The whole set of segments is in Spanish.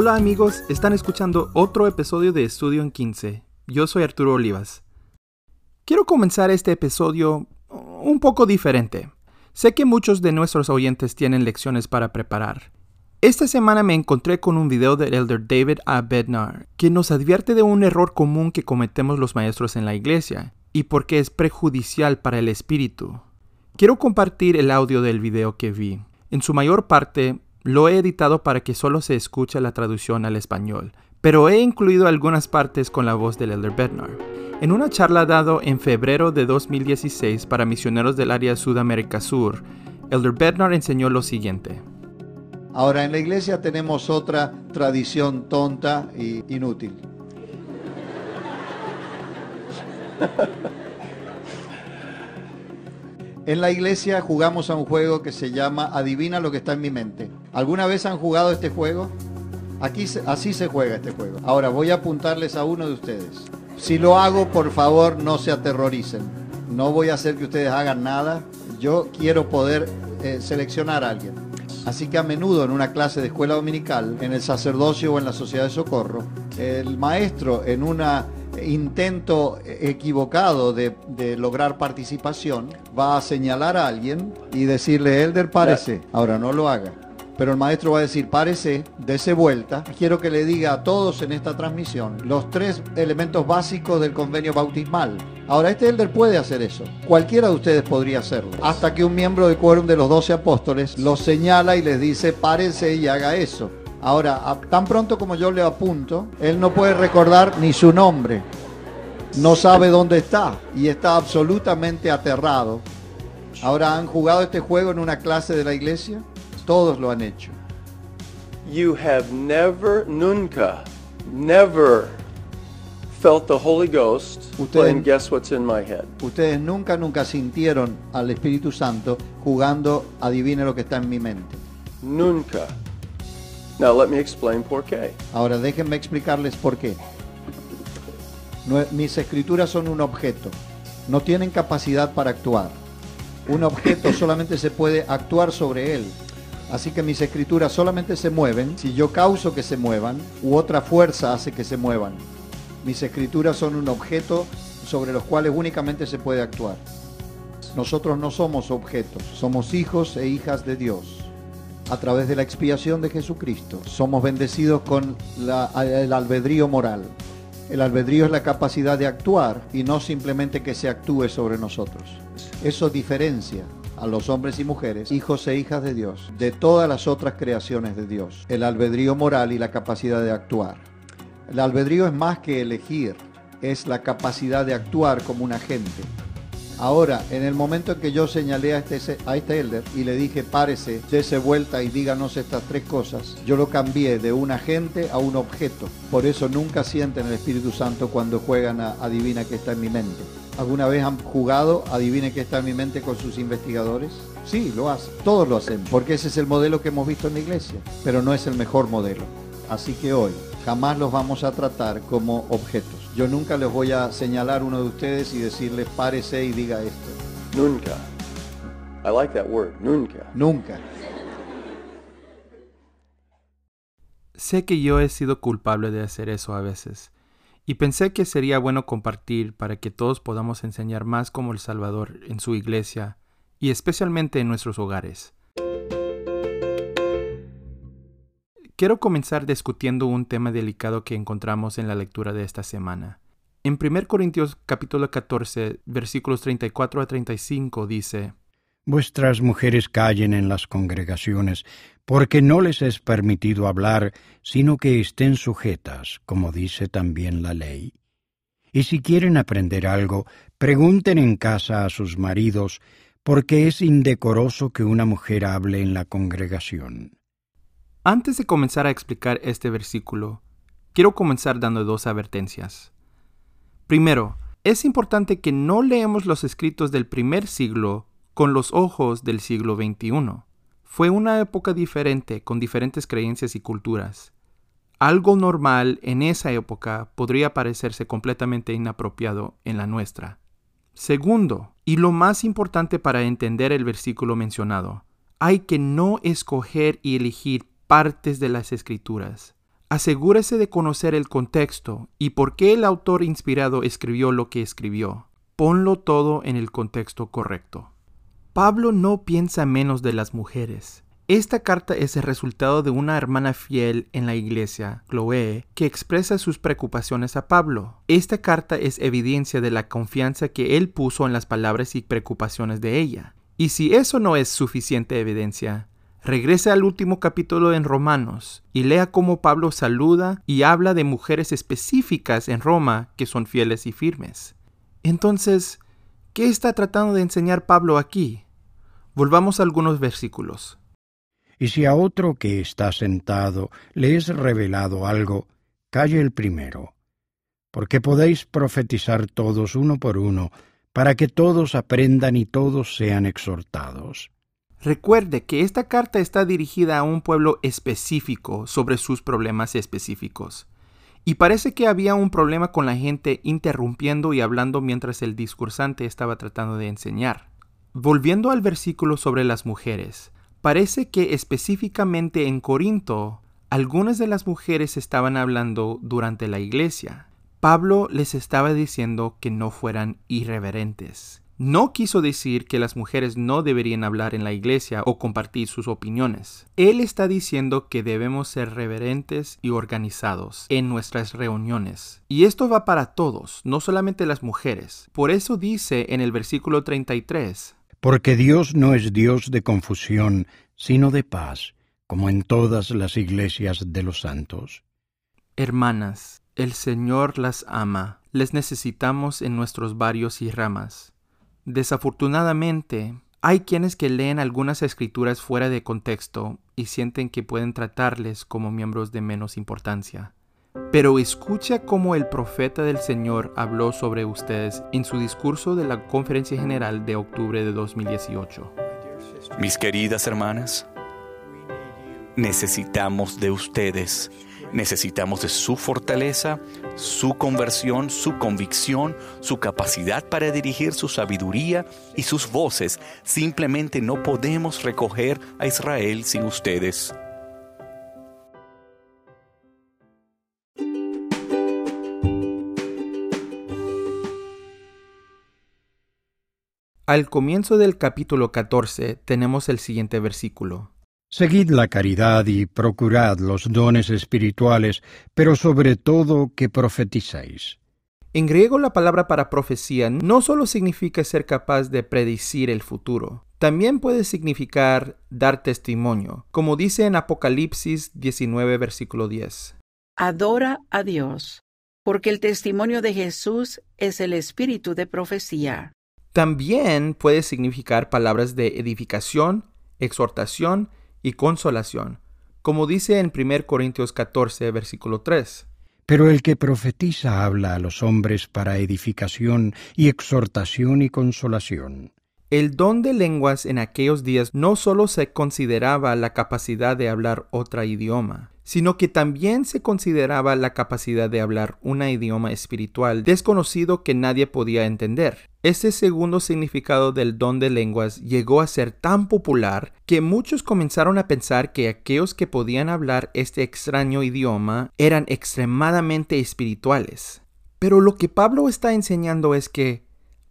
Hola amigos, están escuchando otro episodio de Estudio en 15. Yo soy Arturo Olivas. Quiero comenzar este episodio un poco diferente. Sé que muchos de nuestros oyentes tienen lecciones para preparar. Esta semana me encontré con un video del elder David A. Bednar, que nos advierte de un error común que cometemos los maestros en la iglesia, y por qué es prejudicial para el espíritu. Quiero compartir el audio del video que vi. En su mayor parte, lo he editado para que solo se escuche la traducción al español, pero he incluido algunas partes con la voz del Elder Bednar. En una charla dado en febrero de 2016 para misioneros del área Sudamérica Sur, Elder Bednar enseñó lo siguiente. Ahora, en la iglesia tenemos otra tradición tonta e inútil. En la iglesia jugamos a un juego que se llama Adivina lo que está en mi mente. ¿Alguna vez han jugado este juego? Aquí así se juega este juego. Ahora voy a apuntarles a uno de ustedes. Si lo hago, por favor, no se aterroricen. No voy a hacer que ustedes hagan nada. Yo quiero poder eh, seleccionar a alguien. Así que a menudo en una clase de escuela dominical, en el sacerdocio o en la sociedad de socorro, el maestro en una intento equivocado de, lograr participación, va a señalar a alguien y decirle, Elder, párese. Ahora no lo haga. Pero el maestro va a decir, párese, dése vuelta. Quiero que le diga a todos en esta transmisión los tres elementos básicos del convenio bautismal. Ahora, este elder puede hacer eso. Cualquiera de ustedes podría hacerlo. Hasta que un miembro del quórum de los doce apóstoles los señala y les dice, párese y haga eso. Ahora, tan pronto como yo le apunto, él no puede recordar ni su nombre, no sabe dónde está y está absolutamente aterrado. Ahora, ¿han jugado este juego en una clase de la iglesia? Todos lo han hecho. You have never, nunca, never felt the Holy Ghost ustedes, guess what's in my head. Ustedes nunca, nunca sintieron al Espíritu Santo jugando adivine lo que está en mi mente. Nunca. Now let me explain por qué. Ahora déjenme explicarles por qué. mis escrituras son un objeto. No tienen capacidad para actuar. Un objeto solamente se puede actuar sobre él. Así que mis escrituras solamente se mueven si yo causo que se muevan u otra fuerza hace que se muevan. Mis escrituras son un objeto sobre los cuales únicamente se puede actuar. Nosotros no somos objetos, somos hijos e hijas de Dios a través de la expiación de Jesucristo. Somos bendecidos con el albedrío moral. El albedrío es la capacidad de actuar y no simplemente que se actúe sobre nosotros. Eso diferencia a los hombres y mujeres, hijos e hijas de Dios, de todas las otras creaciones de Dios. El albedrío moral y la capacidad de actuar. El albedrío es más que elegir, es la capacidad de actuar como un agente. Ahora, en el momento en que yo señalé a este, a este elder y le dije párese, dése vuelta y díganos estas tres cosas, yo lo cambié de un agente a un objeto. Por eso nunca sienten el Espíritu Santo cuando juegan a adivina que está en mi mente. ¿Alguna vez han jugado adivine qué está en mi mente con sus investigadores? Sí, lo hacen. Todos lo hacen, porque ese es el modelo que hemos visto en la iglesia, pero no es el mejor modelo. Así que hoy jamás los vamos a tratar como objetos. Yo nunca les voy a señalar uno de ustedes y decirles párese y diga esto. Nunca. I like that word, nunca. Nunca. Sé que yo he sido culpable de hacer eso a veces, y pensé que sería bueno compartir para que todos podamos enseñar más como el Salvador en su iglesia y especialmente en nuestros hogares. Quiero comenzar discutiendo un tema delicado que encontramos en la lectura de esta semana. En 1 Corintios capítulo 14, versículos 34 a 35 dice, Vuestras mujeres callen en las congregaciones, porque no les es permitido hablar, sino que estén sujetas, como dice también la ley. Y si quieren aprender algo, pregunten en casa a sus maridos, porque es indecoroso que una mujer hable en la congregación. Antes de comenzar a explicar este versículo, quiero comenzar dando dos advertencias. Primero, es importante que no leemos los escritos del primer siglo con los ojos del siglo XXI. Fue una época diferente, con diferentes creencias y culturas. Algo normal en esa época podría parecerse completamente inapropiado en la nuestra. Segundo, y lo más importante para entender el versículo mencionado, hay que no escoger y elegir partes de las escrituras. Asegúrese de conocer el contexto y por qué el autor inspirado escribió lo que escribió. Ponlo todo en el contexto correcto. Pablo no piensa menos de las mujeres. Esta carta es el resultado de una hermana fiel en la iglesia, Chloe, que expresa sus preocupaciones a Pablo. Esta carta es evidencia de la confianza que él puso en las palabras y preocupaciones de ella. Y si eso no es suficiente evidencia, regrese al último capítulo en Romanos y lea cómo Pablo saluda y habla de mujeres específicas en Roma que son fieles y firmes. Entonces, ¿qué está tratando de enseñar Pablo aquí? Volvamos a algunos versículos. Y si a otro que está sentado le es revelado algo, calle el primero, porque podéis profetizar todos uno por uno, para que todos aprendan y todos sean exhortados. Recuerde que esta carta está dirigida a un pueblo específico sobre sus problemas específicos. Y parece que había un problema con la gente interrumpiendo y hablando mientras el discursante estaba tratando de enseñar. Volviendo al versículo sobre las mujeres, Parece que específicamente en Corinto, algunas de las mujeres estaban hablando durante la iglesia. Pablo les estaba diciendo que no fueran irreverentes. No quiso decir que las mujeres no deberían hablar en la iglesia o compartir sus opiniones. Él está diciendo que debemos ser reverentes y organizados en nuestras reuniones. Y esto va para todos, no solamente las mujeres. Por eso dice en el versículo 33, porque Dios no es Dios de confusión, sino de paz, como en todas las iglesias de los santos. Hermanas, el Señor las ama, les necesitamos en nuestros barrios y ramas. Desafortunadamente, hay quienes que leen algunas escrituras fuera de contexto y sienten que pueden tratarles como miembros de menos importancia. Pero escucha cómo el profeta del Señor habló sobre ustedes en su discurso de la Conferencia General de octubre de 2018. Mis queridas hermanas, necesitamos de ustedes. Necesitamos de su fortaleza, su conversión, su convicción, su capacidad para dirigir su sabiduría y sus voces. Simplemente no podemos recoger a Israel sin ustedes. Al comienzo del capítulo 14 tenemos el siguiente versículo. Seguid la caridad y procurad los dones espirituales, pero sobre todo que profetizáis. En griego la palabra para profecía no solo significa ser capaz de predecir el futuro, también puede significar dar testimonio, como dice en Apocalipsis 19 versículo 10. Adora a Dios, porque el testimonio de Jesús es el espíritu de profecía. También puede significar palabras de edificación, exhortación y consolación, como dice en 1 Corintios 14, versículo 3. Pero el que profetiza habla a los hombres para edificación y exhortación y consolación. El don de lenguas en aquellos días no solo se consideraba la capacidad de hablar otro idioma, sino que también se consideraba la capacidad de hablar un idioma espiritual desconocido que nadie podía entender. Este segundo significado del don de lenguas llegó a ser tan popular que muchos comenzaron a pensar que aquellos que podían hablar este extraño idioma eran extremadamente espirituales. Pero lo que Pablo está enseñando es que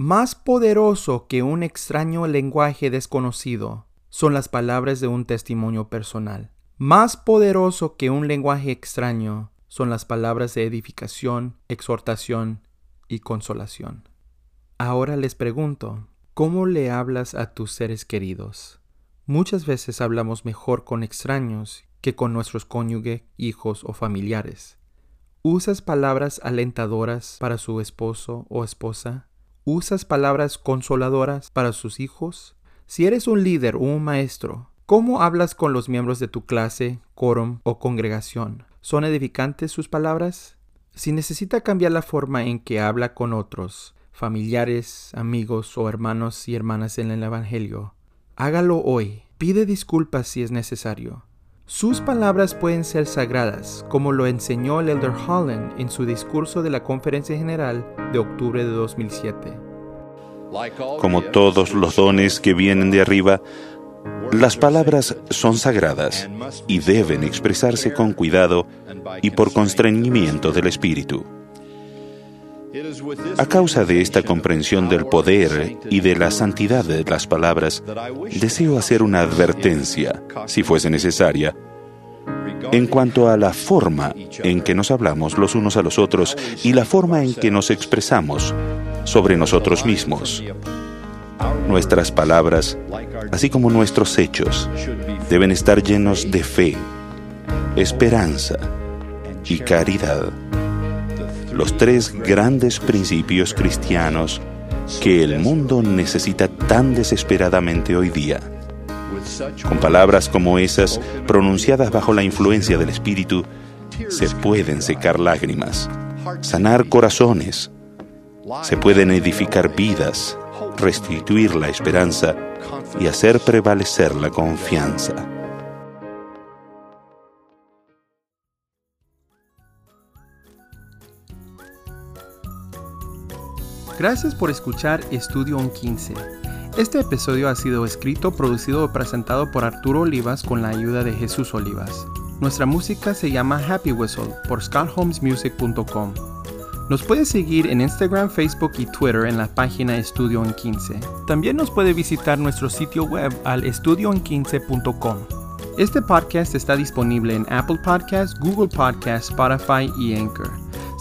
más poderoso que un extraño lenguaje desconocido son las palabras de un testimonio personal. Más poderoso que un lenguaje extraño son las palabras de edificación, exhortación y consolación. Ahora les pregunto, ¿cómo le hablas a tus seres queridos? Muchas veces hablamos mejor con extraños que con nuestros cónyuges, hijos o familiares. ¿Usas palabras alentadoras para su esposo o esposa? ¿Usas palabras consoladoras para sus hijos? Si eres un líder o un maestro, ¿Cómo hablas con los miembros de tu clase, quórum o congregación? ¿Son edificantes sus palabras? Si necesita cambiar la forma en que habla con otros, familiares, amigos o hermanos y hermanas en el Evangelio, hágalo hoy. Pide disculpas si es necesario. Sus palabras pueden ser sagradas, como lo enseñó el Elder Holland en su discurso de la Conferencia General de octubre de 2007. Como todos los dones que vienen de arriba, Las palabras son sagradas y deben expresarse con cuidado y por constreñimiento del espíritu. A causa de esta comprensión del poder y de la santidad de las palabras, deseo hacer una advertencia, si fuese necesaria, en cuanto a la forma en que nos hablamos los unos a los otros y la forma en que nos expresamos sobre nosotros mismos. Nuestras palabras, así como nuestros hechos, deben estar llenos de fe, esperanza y caridad. Los tres grandes principios cristianos que el mundo necesita tan desesperadamente hoy día. Con palabras como esas, pronunciadas bajo la influencia del Espíritu, se pueden secar lágrimas, sanar corazones, se pueden edificar vidas, restituir la esperanza y hacer prevalecer la confianza. Gracias por escuchar Estudio 15. Este episodio ha sido escrito, producido y presentado por Arturo Olivas con la ayuda de Jesús Olivas. Nuestra música se llama Happy Whistle por scottholmesmusic.com. Nos puede seguir en Instagram, Facebook y Twitter en la página Estudio en 15. También nos puede visitar nuestro sitio web al estudioen15.com. Este podcast está disponible en Apple Podcasts, Google Podcasts, Spotify y Anchor.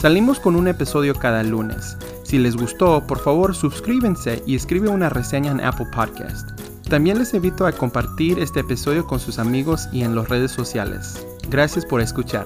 Salimos con un episodio cada lunes. Si les gustó, por favor suscríbense y escribe una reseña en Apple Podcast. También les invito a compartir este episodio con sus amigos y en las redes sociales. Gracias por escuchar.